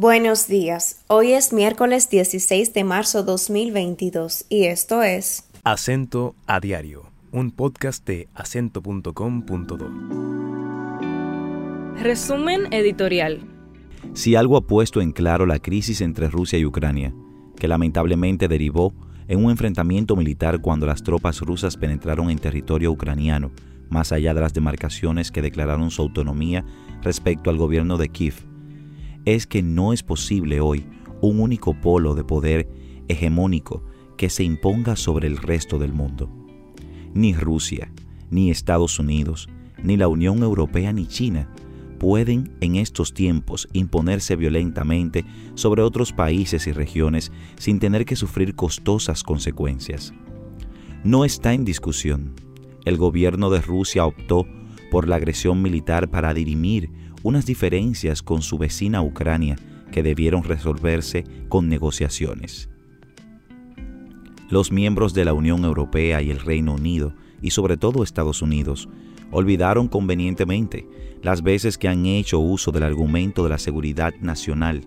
Buenos días. Hoy es miércoles 16 de marzo 2022 y esto es Acento a Diario, un podcast de acento.com.do. Resumen editorial. Si algo ha puesto en claro la crisis entre Rusia y Ucrania, que lamentablemente derivó en un enfrentamiento militar cuando las tropas rusas penetraron en territorio ucraniano, más allá de las demarcaciones que declararon su autonomía respecto al gobierno de Kiev, es que no es posible hoy un único polo de poder hegemónico que se imponga sobre el resto del mundo. Ni Rusia, ni Estados Unidos, ni la Unión Europea ni China pueden en estos tiempos imponerse violentamente sobre otros países y regiones sin tener que sufrir costosas consecuencias. No está en discusión. El gobierno de Rusia optó por la agresión militar para dirimir unas diferencias con su vecina Ucrania que debieron resolverse con negociaciones. Los miembros de la Unión Europea y el Reino Unido, y sobre todo Estados Unidos, olvidaron convenientemente las veces que han hecho uso del argumento de la seguridad nacional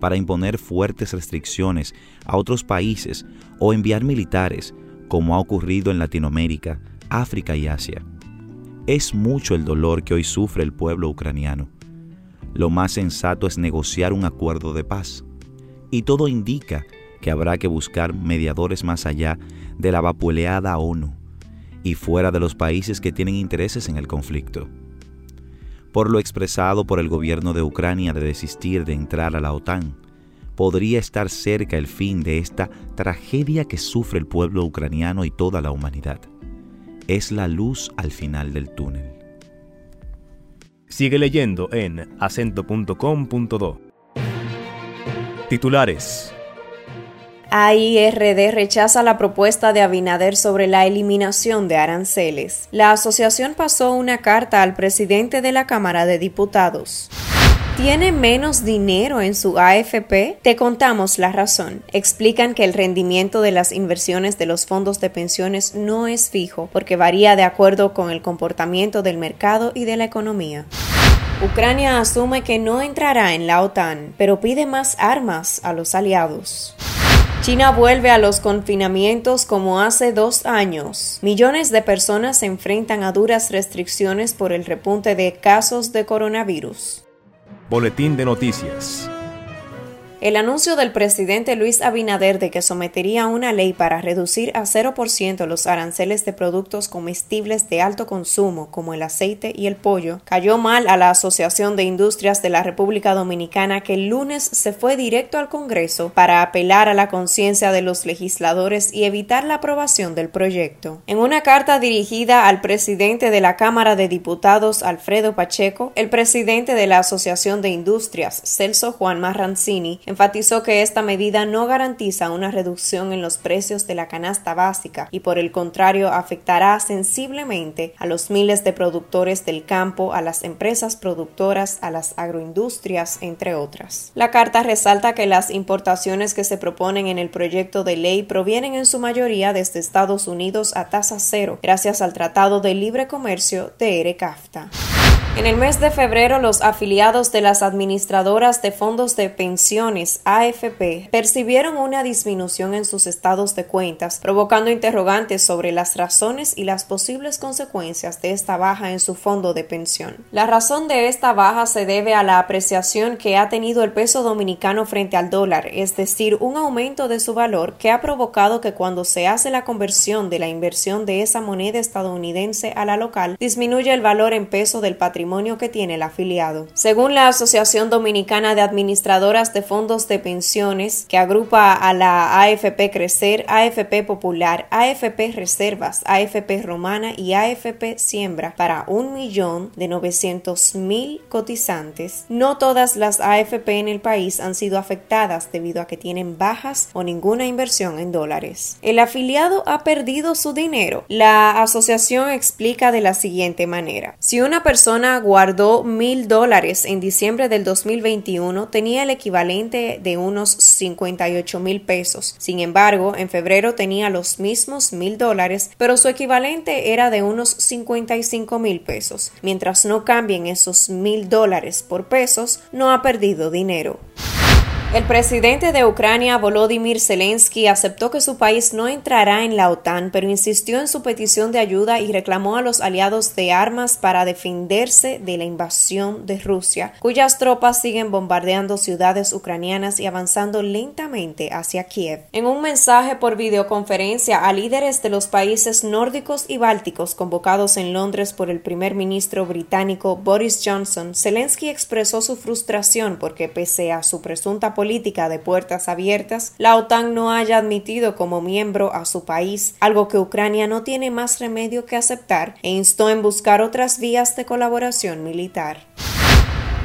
para imponer fuertes restricciones a otros países o enviar militares, como ha ocurrido en Latinoamérica, África y Asia. Es mucho el dolor que hoy sufre el pueblo ucraniano. Lo más sensato es negociar un acuerdo de paz. Y todo indica que habrá que buscar mediadores más allá de la vapuleada ONU y fuera de los países que tienen intereses en el conflicto. Por lo expresado por el gobierno de Ucrania de desistir de entrar a la OTAN, podría estar cerca el fin de esta tragedia que sufre el pueblo ucraniano y toda la humanidad. Es la luz al final del túnel. Sigue leyendo en acento.com.do. Titulares. AIRD rechaza la propuesta de Abinader sobre la eliminación de aranceles. La asociación pasó una carta al presidente de la Cámara de Diputados. ¿Tiene menos dinero en su AFP? Te contamos la razón. Explican que el rendimiento de las inversiones de los fondos de pensiones no es fijo porque varía de acuerdo con el comportamiento del mercado y de la economía. Ucrania asume que no entrará en la OTAN, pero pide más armas a los aliados. China vuelve a los confinamientos como hace dos años. Millones de personas se enfrentan a duras restricciones por el repunte de casos de coronavirus. Boletín de noticias. El anuncio del presidente Luis Abinader de que sometería una ley para reducir a 0% los aranceles de productos comestibles de alto consumo como el aceite y el pollo cayó mal a la Asociación de Industrias de la República Dominicana que el lunes se fue directo al Congreso para apelar a la conciencia de los legisladores y evitar la aprobación del proyecto. En una carta dirigida al presidente de la Cámara de Diputados Alfredo Pacheco, el presidente de la Asociación de Industrias Celso Juan Marrancini enfatizó que esta medida no garantiza una reducción en los precios de la canasta básica y por el contrario afectará sensiblemente a los miles de productores del campo, a las empresas productoras, a las agroindustrias, entre otras. La carta resalta que las importaciones que se proponen en el proyecto de ley provienen en su mayoría desde Estados Unidos a tasa cero, gracias al Tratado de Libre Comercio de ERECAFTA. En el mes de febrero, los afiliados de las administradoras de fondos de pensiones AFP percibieron una disminución en sus estados de cuentas, provocando interrogantes sobre las razones y las posibles consecuencias de esta baja en su fondo de pensión. La razón de esta baja se debe a la apreciación que ha tenido el peso dominicano frente al dólar, es decir, un aumento de su valor que ha provocado que cuando se hace la conversión de la inversión de esa moneda estadounidense a la local, disminuya el valor en peso del patrimonio que tiene el afiliado. Según la Asociación Dominicana de Administradoras de Fondos de Pensiones, que agrupa a la AFP Crecer, AFP Popular, AFP Reservas, AFP Romana y AFP Siembra para un millón de 900 mil cotizantes, no todas las AFP en el país han sido afectadas debido a que tienen bajas o ninguna inversión en dólares. El afiliado ha perdido su dinero. La asociación explica de la siguiente manera. Si una persona guardó mil dólares en diciembre del 2021 tenía el equivalente de unos 58 mil pesos. Sin embargo, en febrero tenía los mismos mil dólares, pero su equivalente era de unos 55 mil pesos. Mientras no cambien esos mil dólares por pesos, no ha perdido dinero. El presidente de Ucrania, Volodymyr Zelensky, aceptó que su país no entrará en la OTAN, pero insistió en su petición de ayuda y reclamó a los aliados de armas para defenderse de la invasión de Rusia, cuyas tropas siguen bombardeando ciudades ucranianas y avanzando lentamente hacia Kiev. En un mensaje por videoconferencia a líderes de los países nórdicos y bálticos convocados en Londres por el primer ministro británico Boris Johnson, Zelensky expresó su frustración porque pese a su presunta política de puertas abiertas, la OTAN no haya admitido como miembro a su país, algo que Ucrania no tiene más remedio que aceptar, e instó en buscar otras vías de colaboración militar.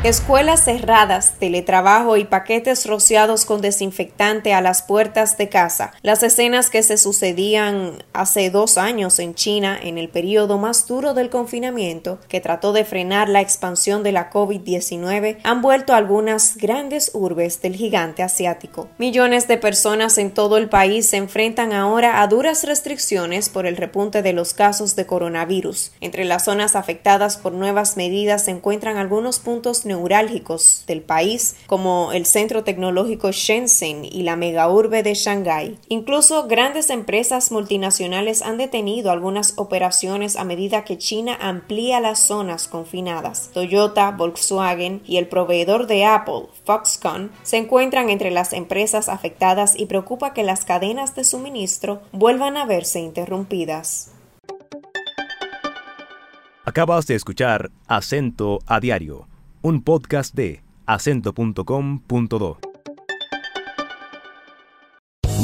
Escuelas cerradas, teletrabajo y paquetes rociados con desinfectante a las puertas de casa. Las escenas que se sucedían hace dos años en China en el periodo más duro del confinamiento que trató de frenar la expansión de la COVID-19 han vuelto a algunas grandes urbes del gigante asiático. Millones de personas en todo el país se enfrentan ahora a duras restricciones por el repunte de los casos de coronavirus. Entre las zonas afectadas por nuevas medidas se encuentran algunos puntos neurálgicos del país, como el Centro Tecnológico Shenzhen y la megaurbe de Shanghái. Incluso grandes empresas multinacionales han detenido algunas operaciones a medida que China amplía las zonas confinadas. Toyota, Volkswagen y el proveedor de Apple, Foxconn, se encuentran entre las empresas afectadas y preocupa que las cadenas de suministro vuelvan a verse interrumpidas. Acabas de escuchar Acento a Diario un podcast de acento.com.do.